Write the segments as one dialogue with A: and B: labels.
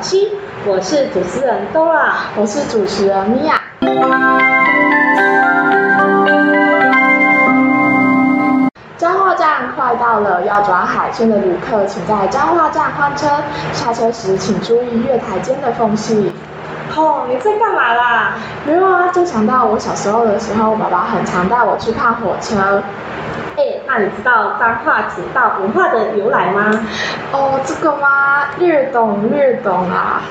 A: 七，我是主持人 Dora，
B: 我是主持人米娅。彰化站快到了，要转海线的旅客，请在彰化站换车。下车时请注意月台间的缝隙。
A: 哦，你在干嘛啦？
B: 没有啊，就想到我小时候的时候，爸爸很常带我去看火车。
A: 哎，那你知道脏话铁道文化的由来吗？
B: 哦，这个吗？略懂略懂啊。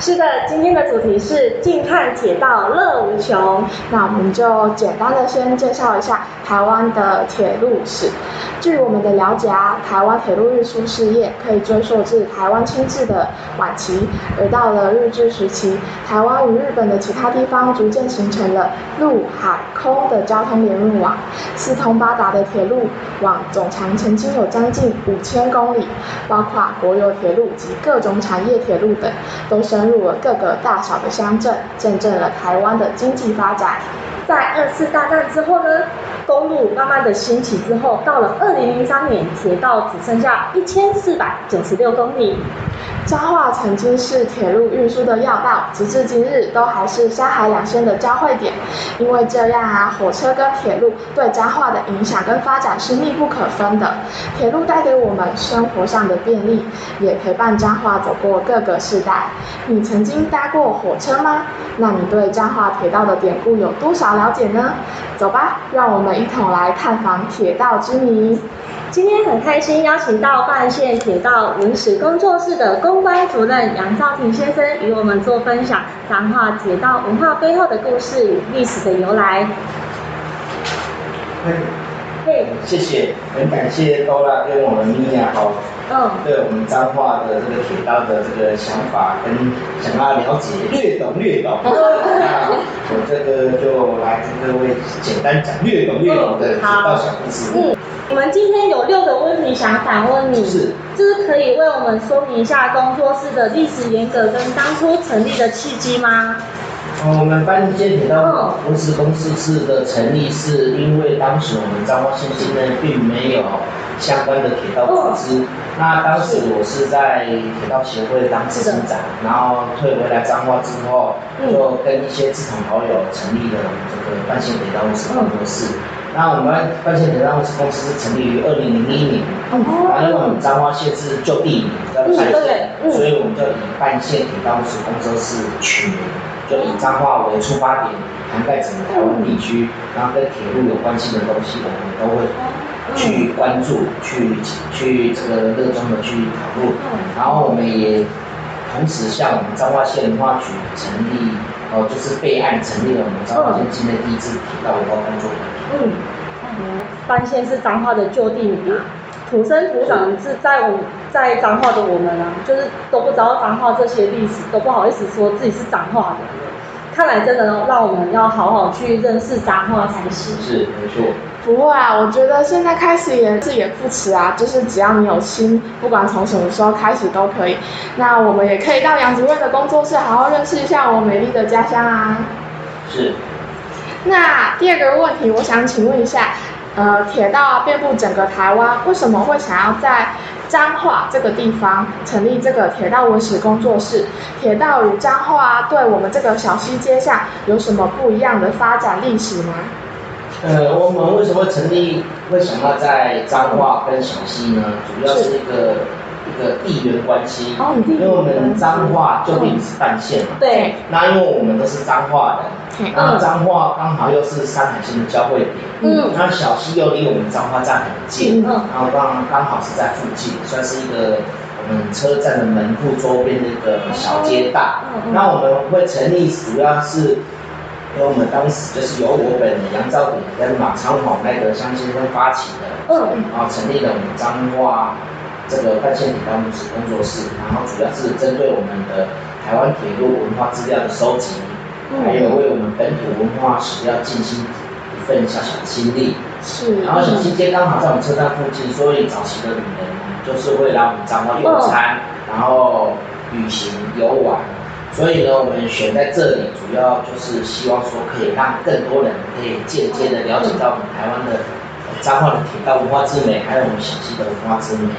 A: 是的，今天的主题是近看铁道乐无穷。
B: 那我们就简单的先介绍一下台湾的铁路史。据我们的了解啊，台湾铁路运输事业可以追溯至台湾清治的晚期，而到了日治时期，台湾与日本的其他地方逐渐形成了陆海空的交通联络网，四通八达的铁路网总长曾经有将近五千公里，包括国有铁路及各种产业铁路等，都深入了各个大小的乡镇，见证了台湾的经济发展。
A: 在二次大战之后呢？公路慢慢的兴起之后，到了二零零三年，铁道只剩下一千四百九十六公里。
B: 彰化曾经是铁路运输的要道，直至今日都还是山海两线的交汇点。因为这样啊，火车跟铁路对彰化的影响跟发展是密不可分的。铁路带给我们生活上的便利，也陪伴彰化走过各个世代。你曾经搭过火车吗？那你对彰化铁道的典故有多少了解呢？走吧，让我们一同来探访铁道之谜。
A: 今天很开心邀请到半线铁道文史工作室的公关主任杨兆庭先生与我们做分享彰化铁道文化背后的故事与历史的由来。
C: 嘿，谢谢，很感谢多拉跟我们米娅好，嗯，对我们彰化的这个铁道的这个想法跟想要了解略懂略懂，那我这个就来跟各位简单讲略懂略懂的铁道小故事。
A: 嗯我们今天有六个问题想反问你，
C: 是，
A: 就是可以为我们说明一下工作室的历史沿革跟当初成立的契机吗？
C: 我们半线铁道文史工作室的成立是因为当时我们彰化县境内并没有相关的铁道组织，那当时我是在铁道协会当执行长，然后退回来彰化之后，就跟一些志同好友成立了这个半线铁道文史工作室。那我们半线铁道公司是成立于二零零一年，然后因为我们彰化县是旧地名叫半线，所以我们就以半线铁道公司工作室取名，就以彰化为出发点，涵盖整个台湾地区，然后跟铁路有关系的东西，我们都会去关注，去去这个热衷的去讨论，然后我们也同时向我们彰化县文化局成立。哦，就是备案成立了我们彰化县境内第一支铁道文化工作团。嗯，
A: 班县是彰化的旧地名，土生土长是在我在彰化的我们啊，就是都不知道彰化这些历史，都不好意思说自己是彰化的。看来真的让我们要好好去认识彰化才
C: 行。是，没错。
B: 不会啊，我觉得现在开始也是也不迟啊，就是只要你有心，不管从什么时候开始都可以。那我们也可以到杨主任的工作室，好好认识一下我美丽的家乡啊。
C: 是。
B: 那第二个问题，我想请问一下，呃，铁道遍布整个台湾，为什么会想要在？彰化这个地方成立这个铁道文史工作室，铁道与彰化对我们这个小溪街巷有什么不一样的发展历史吗？
C: 呃，我们为什么成立会想要在彰化跟小溪呢？主要是一个一个地缘关系，因为我们彰化就地是半线嘛，
A: 对，
C: 那因为我们都是彰化的。那彰化刚好又是山海线的交汇点，嗯，那小溪又离我们彰化站很近，嗯，然后刚刚好是在附近，算是一个我们车站的门户周边的一个小街道。那我们会成立，主要是因为我们当时就是由我本人杨兆鼎跟马昌宏那个向先生发起的，嗯，然后成立了我们彰化这个半线铁道工作室，然后主要是针对我们的台湾铁路文化资料的收集。还有为我们本土文化史料尽心一份小小的心力。
B: 是。
C: 然后小西街刚好在我们车站附近，所以早期的旅人就是会来我们彰化用餐，然后旅行游玩。所以呢，我们选在这里，主要就是希望说可以让更多人可以间接的了解到我们台湾的彰化的铁道文化之美，还有我们小溪的文化之美。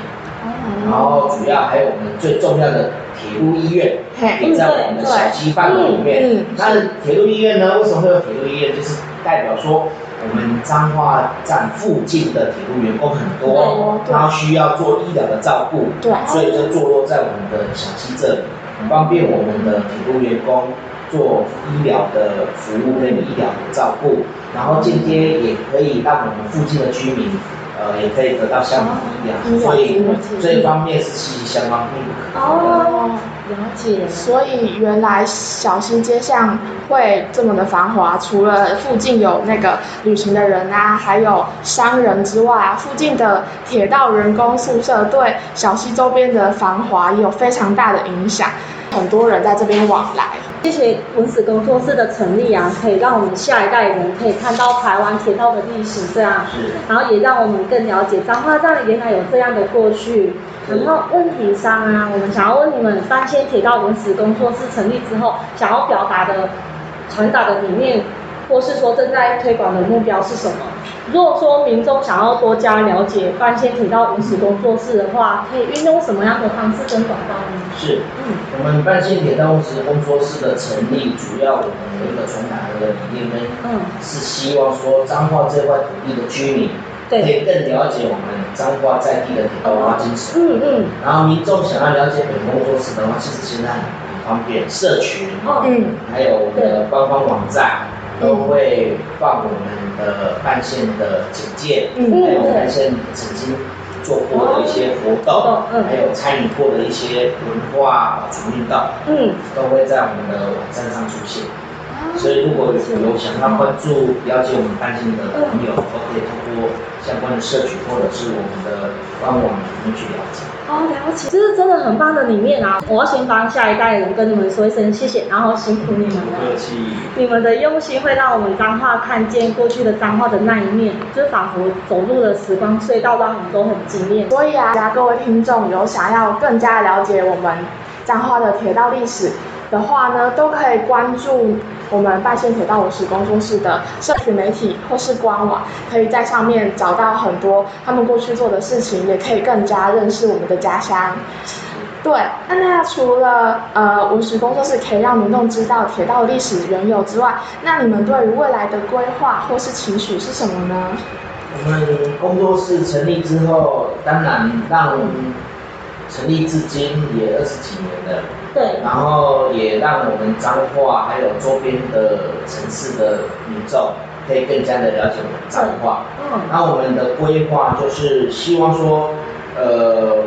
C: 然后主要。还有我们最重要的铁路医院，也在我们的小区范围里面。那铁路医院呢？为什么会有铁路医院？就是代表说我们彰化站附近的铁路员工很多，然后需要做医疗的照顾，
B: 对
C: 所以就坐落在我们的小溪这里，方便我们的铁路员工做医疗的服务跟医疗的照顾，然后间接也可以让我们附近的居民。呃，也可以得到相同的医疗，
B: 医疗
C: 所以这一方面是息息相关，并不可。
A: 哦，了解。
B: 所以原来小溪街巷会这么的繁华，除了附近有那个旅行的人啊，还有商人之外啊，附近的铁道人工宿舍对小溪周边的繁华也有非常大的影响，很多人在这边往来。
A: 谢谢文史工作室的成立啊，可以让我们下一代人可以看到台湾铁道的历史，这样，
C: 是
A: 然后也让我们更了解彰化站原来有这样的过去。然后问题上啊，我们想要问你们，三线铁道文史工作室成立之后，想要表达的、传达的理念，或是说正在推广的目标是什么？如果说民众想要多加了解半线铁道文史工作室的话，可以运用什么样的方式跟管道呢？
C: 是，
A: 嗯，
C: 我们半线铁道物质工作室的成立，主要我们有一个传达的理念呢，
A: 嗯。
C: 是希望说彰化这块土地的居民，
A: 对。
C: 可以更了解我们彰化在地的铁道文化精神。
A: 嗯嗯，
C: 然后民众想要了解本工作室的话，其实现在很方便，社群，
A: 哦
B: 嗯，
C: 还有我们的官方网站都会放我们的半线的简介，
B: 嗯
C: 还有半线曾经做过的一些活动，
A: 嗯
C: 还有参与过的一些文化保存运动，
A: 嗯，
C: 都会在我们的网站上出现。所以如果有想要关注、了解我们半线的朋友，都可以通过相关的社群或者是我们的官网里面去了解。
A: 哦，了解，这是真的很棒的理念啊！我要先帮下一代人跟你们说一声谢谢，然后辛苦你们了。
C: 气。
A: 你们的用心会让我们彰化看见过去的彰化的那一面，就是仿佛走入了时光隧道，让我们都很惊艳。
B: 所以啊，家各位听众有想要更加了解我们彰化的铁道历史的话呢，都可以关注我们拜县铁道文史工作室的社群媒体或是官网，可以在上面找到很多他们过去做的事情，也可以更加认识我们的家乡。对，那那除了呃文史工作室可以让民众知道铁道历史缘由之外，那你们对于未来的规划或是情绪是什么呢？
C: 我们工作室成立之后，当然让我们成立至今也二十几年了，
A: 对，
C: 然后也让我们彰化还有周边的城市的民众可以更加的了解我们彰化。
A: 嗯，
C: 那我们的规划就是希望说，呃，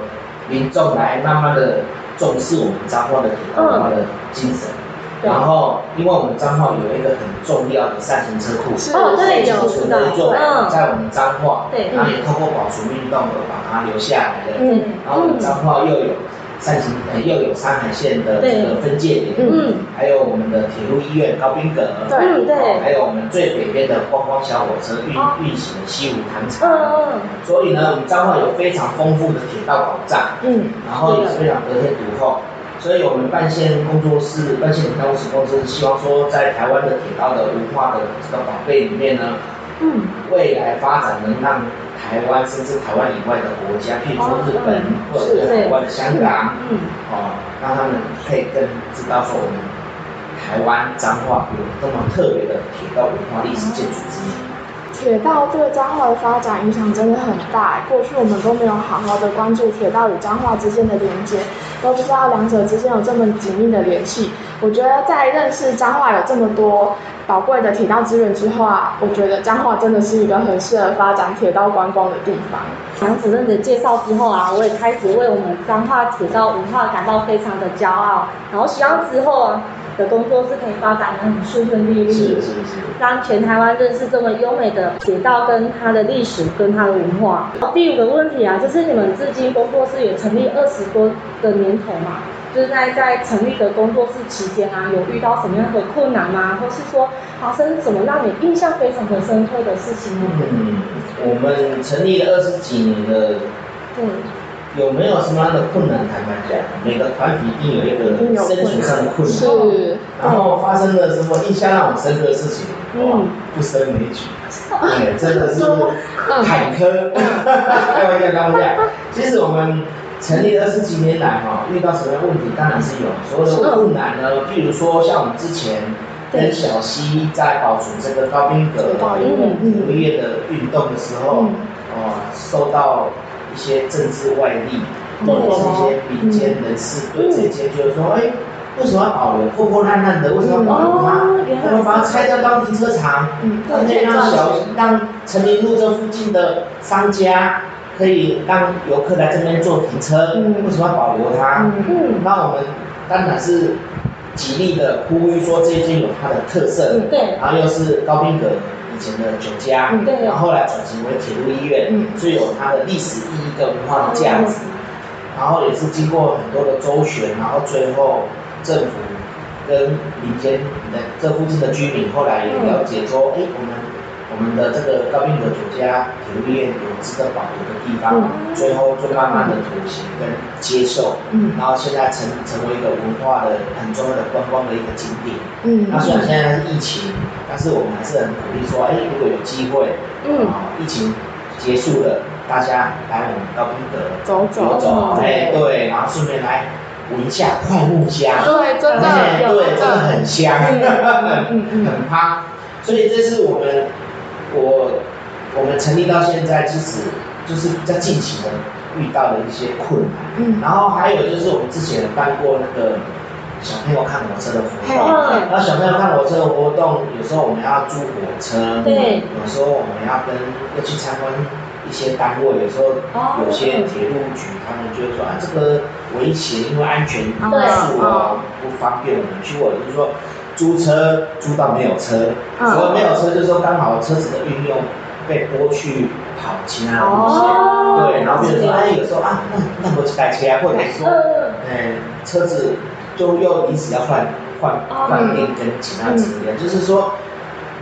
C: 民众来慢慢的重视我们彰化的铁道文化的精神。
A: 对
C: 然后，因为我们彰化有一个很重要的善行车库，
B: 是
A: 哦对有
C: 储存的一座
A: 嗯
C: 在我们彰化，
A: 对。
C: 然后也透过保存运动而把它留下来的。
B: 嗯。
C: 然后我们彰化又有善行，呃，又有山海线的这个分界点，
A: 嗯，
C: 还有我们的铁路医院高滨阁，
B: 对。
C: 还有我们最北边的观光小火车运
A: 哦。
C: 运行的西湖糖厂。
A: 嗯嗯，
C: 所以呢，我们彰化有非常丰富的铁道保障，
B: 嗯。
C: 然后也是非常得天独厚。所以我们半线工作室、半线铁道室公司希望说，在台湾的铁道的文化的这个宝贝里面呢，
A: 嗯，
C: 未来发展能让台湾甚至台湾以外的国家，譬如说日本
A: 嗯
C: 或者是台湾的香港，
A: 嗯，
C: 哦，让他们可以更知道说我们台湾彰化有这么特别的铁道文化历史建筑之一。
B: 铁道对彰化的发展影响真的很大。过去我们都没有好好的关注铁道与彰化之间的连接，都不知道两者之间有这么紧密的联系。我觉得在认识彰化有这么多宝贵的铁道资源之后啊，我觉得彰化真的是一个很适合发展铁道观光的地方。
A: 杨主任的介绍之后啊，我也开始为我们彰化铁道文化感到非常的骄傲，然后希望之后啊的工作是可以发展的很顺顺利利。
C: 是是是。
A: 让全台湾认识这么优美的铁道跟它的历史跟它的文化。第五个问题啊，就是你们至今工作室也成立二十多的年头嘛，就是在在成立的工作室期间啊，有遇到什么样的困难吗？或是说发生什么让你印象非常的深刻的事情呢？
C: 嗯，我们成立了二十几年了，
A: 嗯，
C: 有没有什么样的困难？坦白讲，每个团体一定有一个生存上的困难。
B: 是，
C: 然后发生了什么印象让我深刻的事情？
A: 嗯
C: 哇，不胜枚举。对，真的是
B: 嗯
C: 坎坷。开玩笑，开玩笑。其实我们成立二十几年来哈，遇到什么问题？当然是有所有的困难呢。譬如说，像我们之前跟小溪在保存这个高滨阁五个月的运动的时候，哦，受到一些政治外力或者是一些民间人士对这些就是说，哎。为什么要保留破破烂烂的？为什么要保留它？我们把它拆掉当停车场，可以让小让成林路这附近的商家可以让游客来这边做停车。为什么要保留它？嗯那我们当然是极力的呼吁说这间有它的特色，对然后又是高宾阁以前的酒家，然后后来转型为铁路医院，最有它的历史意义跟文化的价值。然后也是经过很多的周旋，然后最后。政府跟民间的这附近的居民后来也了解说，哎，我们我们的这个高病的土家铁路医院有值得保留的地方，最后就慢慢的妥协跟接受，嗯。然后现在成成为一个文化的很重要的观光的一个景点。嗯，那虽然现在是疫情，但是我们还是很鼓励说，哎，如果有机会，嗯，疫情结束了，大家来我们高滨的
B: 走走。
C: 走，哎，对，然后顺便来。闻一下快木香，
B: 对，真的，
C: 对，真的。很香，很很趴。所以这是我们，我我们成立到现在，其实就是在近期的遇到的一些困难。嗯，然后还有就是我们之前办过那个小朋友看火车的活动，然后小朋友看火车的活动，有时候我们要租火车，
A: 对，
C: 有时候我们要跟要去参观。一些单位有时候有些铁路局，他们就会说啊，这个危险，因为安全因素啊，不方便我们去。或者是说租车租到没有车，如果没有车，就是说刚好车子的运用被拨去跑其他的路线，对。然后比如说哎，有时候啊，那那我去改车啊，或者是说，哎，车子就又临时要换换换电跟其他资源，就是说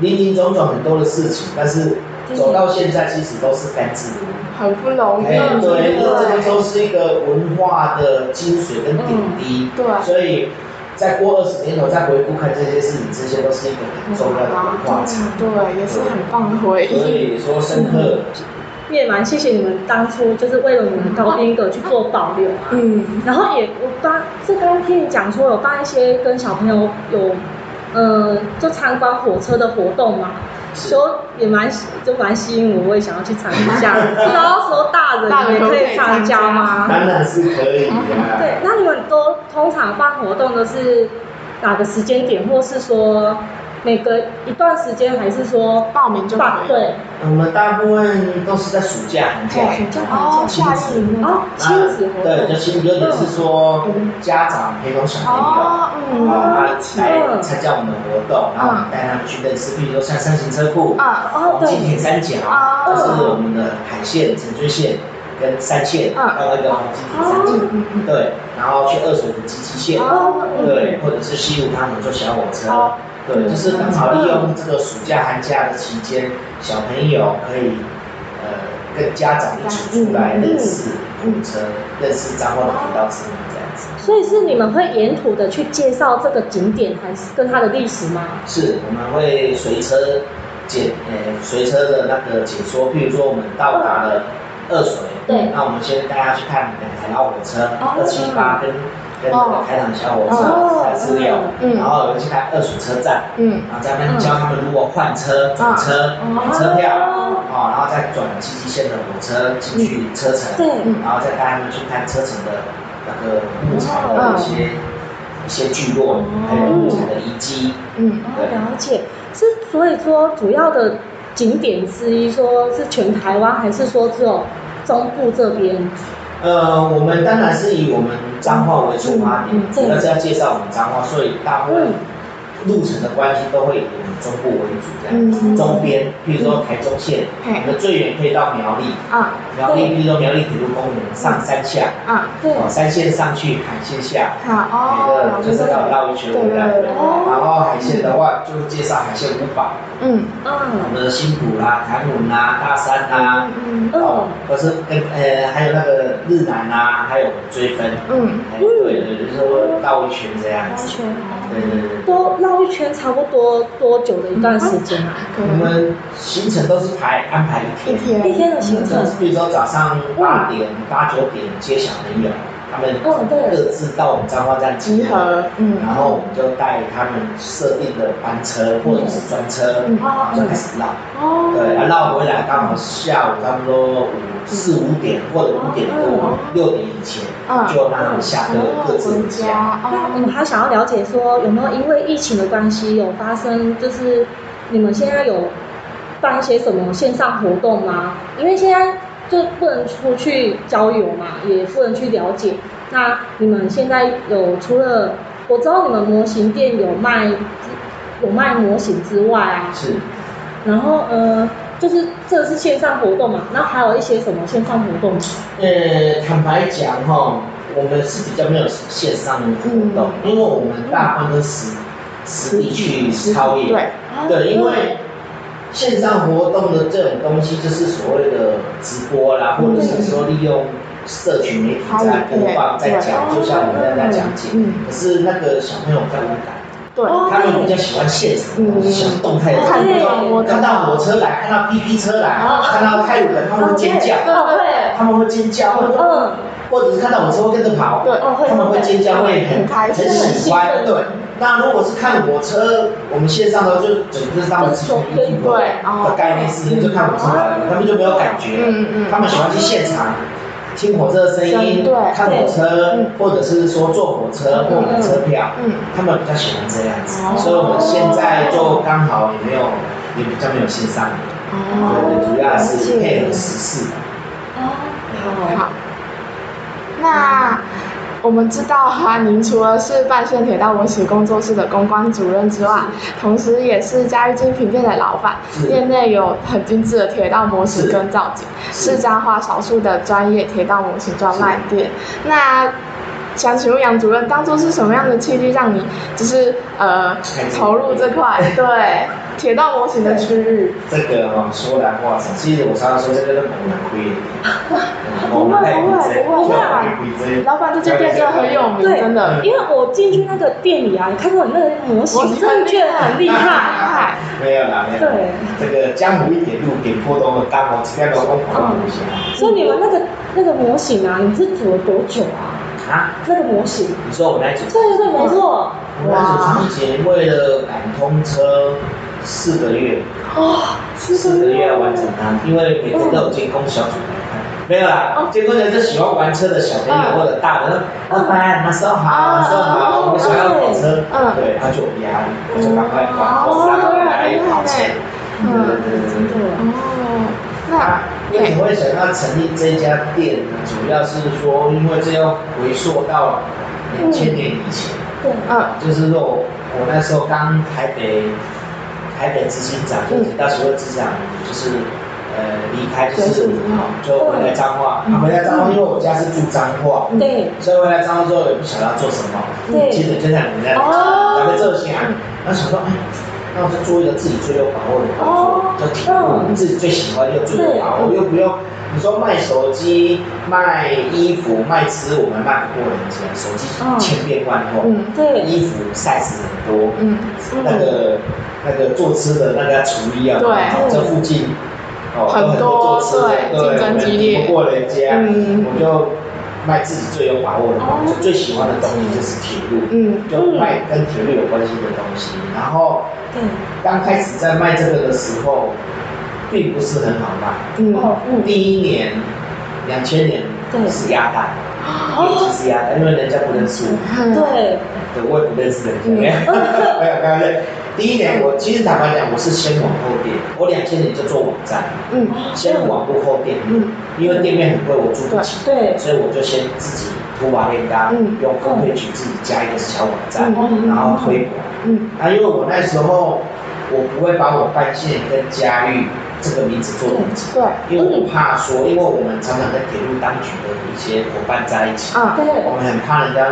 C: 林林总总很多的事情，但是。走到现在，其实都是甘之如饴，
B: 很不容易。
C: 哎，对，这个都是一个文化的精髓跟点滴。
B: 对。
C: 所以，再过二十年后再回顾看这些事情，这些都是一个很重要的文化
B: 对，也是很棒的回忆。
C: 所以说深刻。
A: 也蛮谢谢你们当初就是为了我们高宾阁去做保留啊。嗯。然后也我刚是刚刚听你讲说有办一些跟小朋友有，呃，就参观火车的活动嘛。说也蛮就蛮吸引我，我也想要去参加。然后说大人也可以参加吗？
C: 当然是可以的。
A: 对，那你们都通常办活动都是哪个时间点，或是说？每隔一段时间，还是说
B: 报名就
A: 报？对，
C: 我们大部分都是在暑假、寒假，
B: 暑假、寒假、亲子
A: 哦，亲子活动，
C: 对，就亲，有点是说家长陪同小朋友，然后，来参加我们的活动，然后带他们去认识，比如说像三型车库，啊，哦，金田三角，这是我们的海线、城追线跟三线，还有那个黄金田三角，对，然后去二水的机器线，对，或者是西湖他们坐小火车。对，就是刚好利用这个暑假、寒假的期间，小朋友可以呃跟家长一起出来认识火车，认识彰化的铁道之路这样子。
A: 所以是你们会沿途的去介绍这个景点，还是跟它的历史吗？
C: 是，我们会随车解呃随车的那个解说，譬如说我们到达了二水，
A: 对，
C: 那我们先带大家去看两台老火车，二七八跟。跟那个开场小火车查资料，然后有去看二手车站，然后在那边教他们如果换车、转车、买车票，哦，然后再转七七线的火车进去车城，然后再带他们去看车城的那个牧场的一些一些聚落，还有牧场的遗迹。
A: 嗯，了解。是所以说主要的景点之一，说是全台湾，还是说只有中部这边？
C: 呃，我们当然是以我们彰化为出发点，主要是要介绍我们彰化，所以大部分路程的关系都会以中部为主，这样。周边，譬如说台中县，我们最远可以到苗栗，啊，苗栗，譬如说苗栗铁路公园上山下，啊，对，山线上去，海线下，好，哦，每个就是绕绕一圈回来，然后海线的话就是介绍海线五宝。嗯，我们的新浦啦、台湾啦、大山啦，哦，或是跟呃还有那个日南啊，还有追分，嗯，对对，就是说绕一圈这样子，对对对，
A: 都那绕一圈差不多多久的一段时间啊？
C: 我们行程都是排安排一天。
A: 一天的行程，
C: 比如说早上八点、八九点接小朋友，他们各自到我们彰化站
B: 集合，嗯，
C: 然后我们就带他们设定的班车或者是专车，
B: 嗯
C: 然后就开始绕。
B: 哦，
C: 对，然后绕回来刚好下午差不多五四五点或者五点多六点以前，
B: 嗯
C: 就让他们下课各自回家。
B: 家，
A: 那我
B: 哦，
A: 们还想要了解说，有没有因为疫情的关系，有发生就是你们现在有办一些什么线上活动吗？因为现在就不能出去郊游嘛，也不能去了解。那你们现在有除了我知道你们模型店有卖有卖模型之外啊，
C: 是，
A: 然后呃，就是这是线上活动嘛，那还有一些什么线上活动？
C: 呃，坦白讲哈，我们是比较没有线上的活动，因为我们大部分都实实地去操演。
B: 对，
C: 对，因为线上活动的这种东西，就是所谓的直播啦，或者是说利用社群媒体在播放、在讲，就像我们在那讲解。
B: 嗯。
C: 可是那个小朋友比较无感，
B: 对，
A: 哦
C: 他们比较喜欢现场喜欢动态的
A: 看
C: 东西。看到火车来，看到 B B 车来，
A: 哦。
C: 看到开鲁人，他们会尖叫，他们会尖叫，或者
A: 嗯，
C: 或者是看到火车会跟着跑，
B: 对。
A: 哦
C: 他们会尖叫，会很
B: 很开心
C: 很喜欢对。那如果是看火车，我们线上的就整个是他们自己的衣服
B: 对哦。
C: 的概念是，就看火车来了，他们就没有感觉了。
B: 嗯嗯。
C: 他们喜欢去现场听火车的声音
B: 对，
C: 看火车
B: 嗯，
C: 或者是说坐火车或买车票，
B: 嗯。
C: 他们比较喜欢这样子。
B: 哦。
C: 所以我们现在就刚好也没有，也比较没有线上的，对对，主要是配合时事。
A: 哦，
B: 好，那我们知道啊，您除了是半线铁道模型工作室的公关主任之外，同时也是嘉裕精品店的老板，
C: 是。
B: 店内有很精致的铁道模型跟造景，
C: 是
B: 是彰化少数的专业铁道模型专卖店。那想请问杨主任，当初是什么样的契机让你就是呃投入这块对 铁道模型的区域？
C: 这个哦，说来话长，其实我常常说这个都蛮亏的。
B: 不会不会不会老板这间店真的很有名，真的。
A: 因为我进去那个店里啊，你看到你那个模型，真的觉得很厉害。
B: 害。
C: 没有啦，没有。
A: 对，
C: 这个江湖一点路，点破都很大哦，这边老公跑到不行
A: 所以你们那个那个模型啊，你是组了多久啊？
C: 啊。
A: 那个模型？
C: 你说我那一组，
A: 对对对，没错。
C: 我那组长节为了赶通车四个月，
B: 哦，
C: 四个月要完成它，因为每天都有监工小组来看。没有啦，监工人是喜欢玩车的小朋友或者大人，老板那时候好，那时候好，我们想要跑车，对，他就有压力，我就赶快把公司拉回来跑钱。对对对对对。
B: 哦，那
C: 为什么会想要成立这家店？主要是说，因为这要回溯到两千年以前，
A: 对，
B: 嗯。
C: 就是说我我那时候刚台北台北执行长，就铁道协会执行长，就是呃离开，就是就回来彰化，啊回来彰化，因为我家是住彰化，
A: 对，
C: 所以回来彰化之后也不晓得要做什么，
A: 对。
C: 接着就像你那样，
A: 哦。
C: 咱们这些，然后想说，哎。那我就做一个自己最有把握的工作，就铁路，自己最喜欢又最有把握，又不用你说卖手机、卖衣服、卖吃，我们卖不过人家，手机千变万化，
B: 嗯，
A: 对，
C: 衣服 size 很多，
B: 嗯，
C: 那个那个做吃的那个厨艺啊，
B: 对。
C: 这附近哦
B: 很多
C: 做吃的，
B: 对竞争激烈。
C: 比不过人家，
B: 嗯。
C: 我就卖自己最有把握的东西，最喜欢的东西就是铁路，
B: 嗯，
C: 就卖跟铁路有关系的东西，然后
A: 对，
C: 刚开始在卖这个的时候，并不是很好卖。
B: 嗯，
C: 第一年，两千年
A: 对。
C: 是鸭蛋，
B: 哦。
C: 业绩是鸭蛋，因为人家不认识我，
B: 嗯，
A: 对，
C: 对，我也不认识人家，没有，没有。第一年我其实坦白讲，我是先网后店，我两千年就做网站，
B: 嗯，
C: 先网路后店，
B: 嗯。
C: 因为店面很贵，我租不起，
A: 对，
C: 所以我就先自己铺瓦链嘎，
B: 嗯。
C: 用分配去自己加一个小网站，
B: 嗯
C: 然后推广。
B: 嗯，
C: 啊，因为我那时候我不会把我半线跟嘉裕这个名字做名字，
B: 对，
C: 因为我怕说，因为我们常常跟铁路当局的一些伙伴在一起，
B: 啊，
A: 对，
C: 我们很怕人家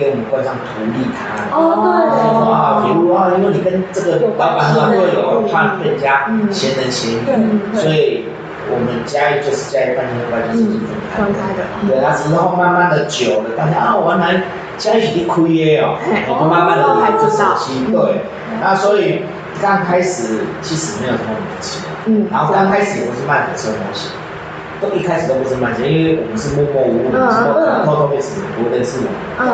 C: 给我们冠上图利他。
A: 哦，
C: 啊，比如啊，因为你跟这个老板合作有，怕被人家嫌人嫌
A: 对
C: 你，
A: 对
C: 所以我们嘉义就是嘉义半线关系是分开的。对啊，之后慢慢的久了，大家啊，原来现在已经亏耶哦，我们慢慢的
B: 还知道
C: 熟悉，对，那所以刚开始其实没有什么名气，
B: 嗯
C: 然后刚开始也不是卖粉色模型，都一开始都不是卖车，因为我们是默默无闻，
B: 嗯
C: 之后
A: 嗯。
C: 偷偷被死不会认识我，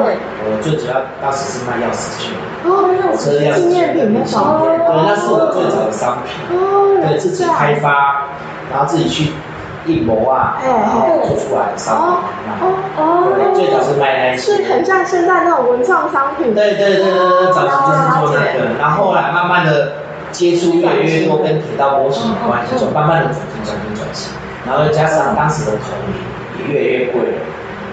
A: 对
B: 嗯，
C: 我最主要当时是卖钥匙圈，
B: 哦，
C: 火车钥匙
B: 纪念
C: 圈
B: 品
C: 对，那是我最早的商品。
B: 哦，
C: 对自己开发，然后自己去印模啊，然后
B: 嘿。
C: 做出来的商
B: 哦
C: 品。
B: 哦
C: 对，
B: 哦，
C: 最早是卖那一些。
B: 是很像现在那种文创商品，
C: 对对对对对，早期就是做那个，然后后来慢慢的接触越来越多跟铁道模型有关系，就慢慢的转型转型转型，然后加上当时的铜也越来越贵了。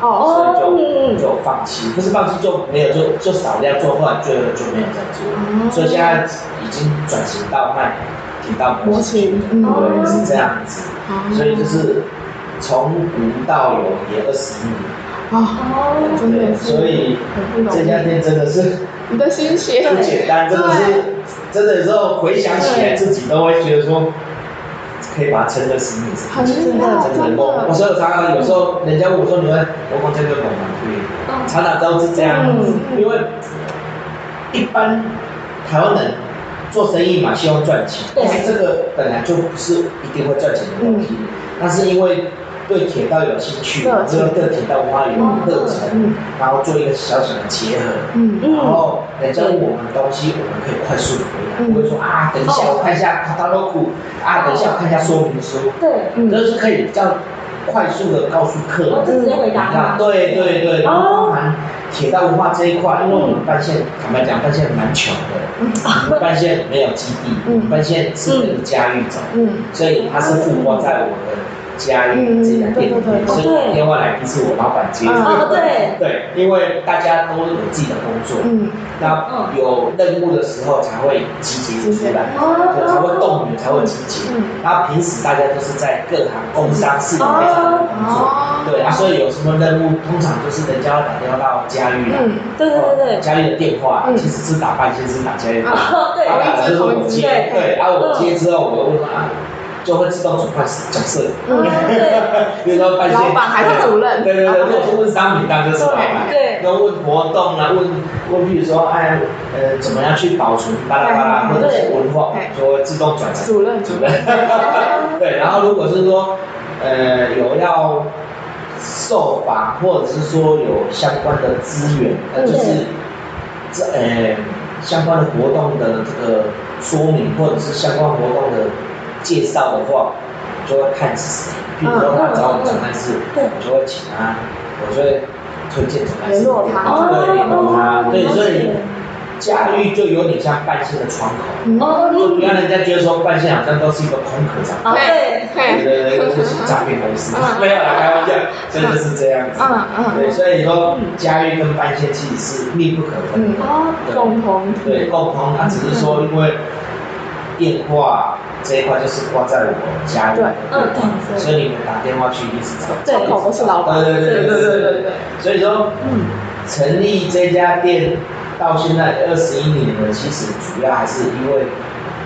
B: 哦，
C: 所以就就放弃，不是放弃就没有就就少量做，后来就就没有再做，
B: 哦。
C: 所以现在已经转型到卖铁道模型，
B: 模型嗯
C: 对，是这样子，
B: 哦。
C: 所以就是从无到有也二十一年，
B: 哦，
A: 哦，
C: 对，
B: 真的
C: 所以这家店真的是
B: 你的心血。
C: 不简单，真的是真的有时候回想起来自己都会觉得说。可以把它称作十年，
B: 很厉
C: 真的
B: 害，
C: 真的。
B: 真的，
C: 我所以我常常有时候人家问我说你们我讲这个猛蛮对，
A: 嗯
C: 常常都是这样因为一般台湾人做生意嘛，希望赚钱，但是这个本来就不是一定会赚钱的东西，那是因为对铁道有兴趣，
B: 热情
C: 这个对。铁道文化有热忱
B: 嗯，
C: 然后做一个小小的结合，
B: 嗯
C: 然后人家问我们东西，我们可以快速的回答，
B: 嗯。
C: 不会说啊，等一下我看一下卡塔罗库，啊，等一下我看一下说明书，
A: 对，
B: 嗯。
C: 都是可以比较快速的告诉客人。
A: 直接回答他。
C: 对对对，然后包含铁道文化这一块，因为我们半线坦白讲，半线蛮穷的，半线没有基地，
B: 嗯。
C: 半线是跟嘉裕走，
B: 嗯，
C: 所以它是附挂在我的家店里面，
B: 嗯对对对
C: 所以打电话来不是我老板接
A: 对。
C: 对，因为大家都有自己的工作，
B: 嗯，
C: 那有任务的时候才会集结出来，
A: 哦
C: 对才会动员，才会集结。
B: 嗯
C: 那平时大家都是在各行工商事业非常的工作，
B: 哦，
C: 对啊，所以有什么任务，通常就是人家要打电话到嘉裕来，
B: 嗯，
A: 对对对对。
C: 嘉裕的电话
B: 嗯。
C: 其实是打半天，是打嘉裕的，
A: 哦，对
C: 打打的就是我接，
A: 对。
C: 对，然后我接之后，我又问说啊，就会自动转换角色，
B: 嗯。
C: 比如说
B: 老板还是主任。
C: 对对对，如果是问商品，当然就是老板，
A: 对
C: 那问活动啊，问问，比如说哎呃怎么样去保存巴拉巴拉，或者是文化
B: 对，
C: 就会自动转成
B: 主任。
C: 主任。对，然后如果是说呃有要受访，或者是说有相关的资源，呃就是这呃相关的活动的这个说明，或者是相关活动的介绍的话，就会看是谁。比如说他找我们总干事，我就会请他，我就会推荐总干事
B: 联络他。
C: 对，联络他，对，所以
A: 哦
C: 嘉裕就有点像半线的窗口。就不要人家觉得说半线好像都是一个空壳厂，
A: 哦对，
C: 对对。对，就是诈骗公司，没有啦，开玩笑，真的是这样子。
B: 嗯嗯。
C: 对，所以说嘉裕跟半线其实是密不可分
B: 嗯。
C: 的。
B: 哦，共同体，
C: 对，共通，它只是说因为电话这一块就是挂在我家里，
B: 对
A: 嗯对
C: 所以你们打电话去一定是找
A: 对
B: 窗口都是老板，
C: 对对对对对对
B: 对，
C: 所以说，
B: 嗯
C: 成立这家店到现在二十一年了，其实主要还是因为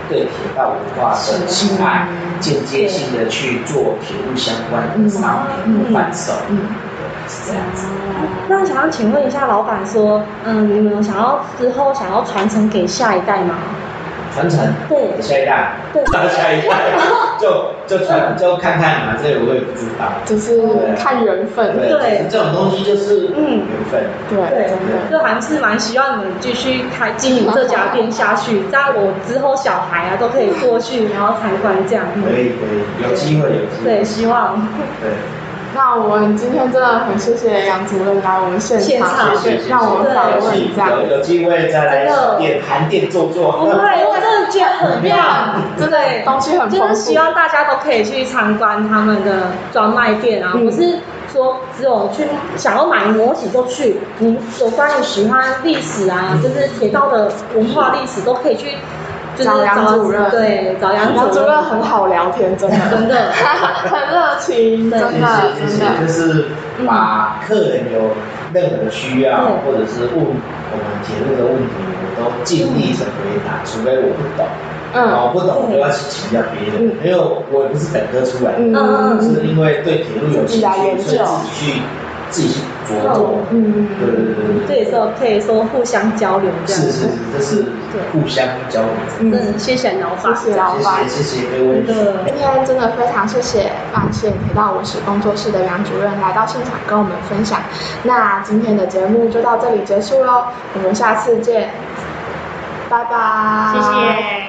C: 对铁道文化的喜爱，间接性的去做铁路相关的商品贩售，
B: 嗯，
C: 对，是这样子。
A: 那想要请问一下老板说，嗯，你们有想要之后想要传承给下一代吗？
C: 传承
A: 对。
C: 给下一代，
A: 对。
C: 到下一代。就就传就看看嘛，这个我也不知道。
B: 就是看缘分，
C: 对，这种东西就是
A: 嗯。
C: 缘分。
B: 对，
A: 对，就还是蛮希望你们继续开经营这家店下去，这样我之后小孩啊都可以过去然后参观这样。
C: 可以可以，有机会有机会。
A: 对，希望。
C: 对，
B: 那我们今天真的很谢谢杨主任来我们现
A: 现场
B: 对让我们访问这样，
C: 有有机会再来店韩店坐坐。
A: 不会，我真的觉得很亮，
B: 真的东西很丰富。
A: 就是希，望大家都可以去参观他们的专卖店啊，
B: 嗯。
A: 不是说只有去想要买模型就去，你有关于喜欢历史啊，就是铁道的文化历史都可以去，就是
B: 找杨主任。
A: 对，找杨
B: 杨主任
A: 任。
B: 很好聊天，真的，
A: 真的。
B: 很热情，真
A: 对
B: 的
C: 谢谢谢谢，
B: 真的，
C: 就是把客人有任何的需要，
A: 嗯
C: 或者是问我们铁路的问题，我都尽力的回答，除非我不懂。
B: 嗯。
C: 我，不懂我就要去请教别人，因为我也不是本科出来的，
B: 嗯
A: 嗯
C: 是因为对铁路有兴趣，所以自己去自己去着重。
B: 嗯
C: 对对对对
A: 这也是可以说互相交流这样
C: 是是是，这是互相交流。
A: 嗯谢谢老板，
B: 谢谢老板
C: 谢谢谢谢各位。
A: 真的
B: 今天真的非常谢谢万县铁道文史工作室的杨主任来到现场跟我们分享。那今天的节目就到这里结束喽，我们下次见，拜拜。
D: 谢谢。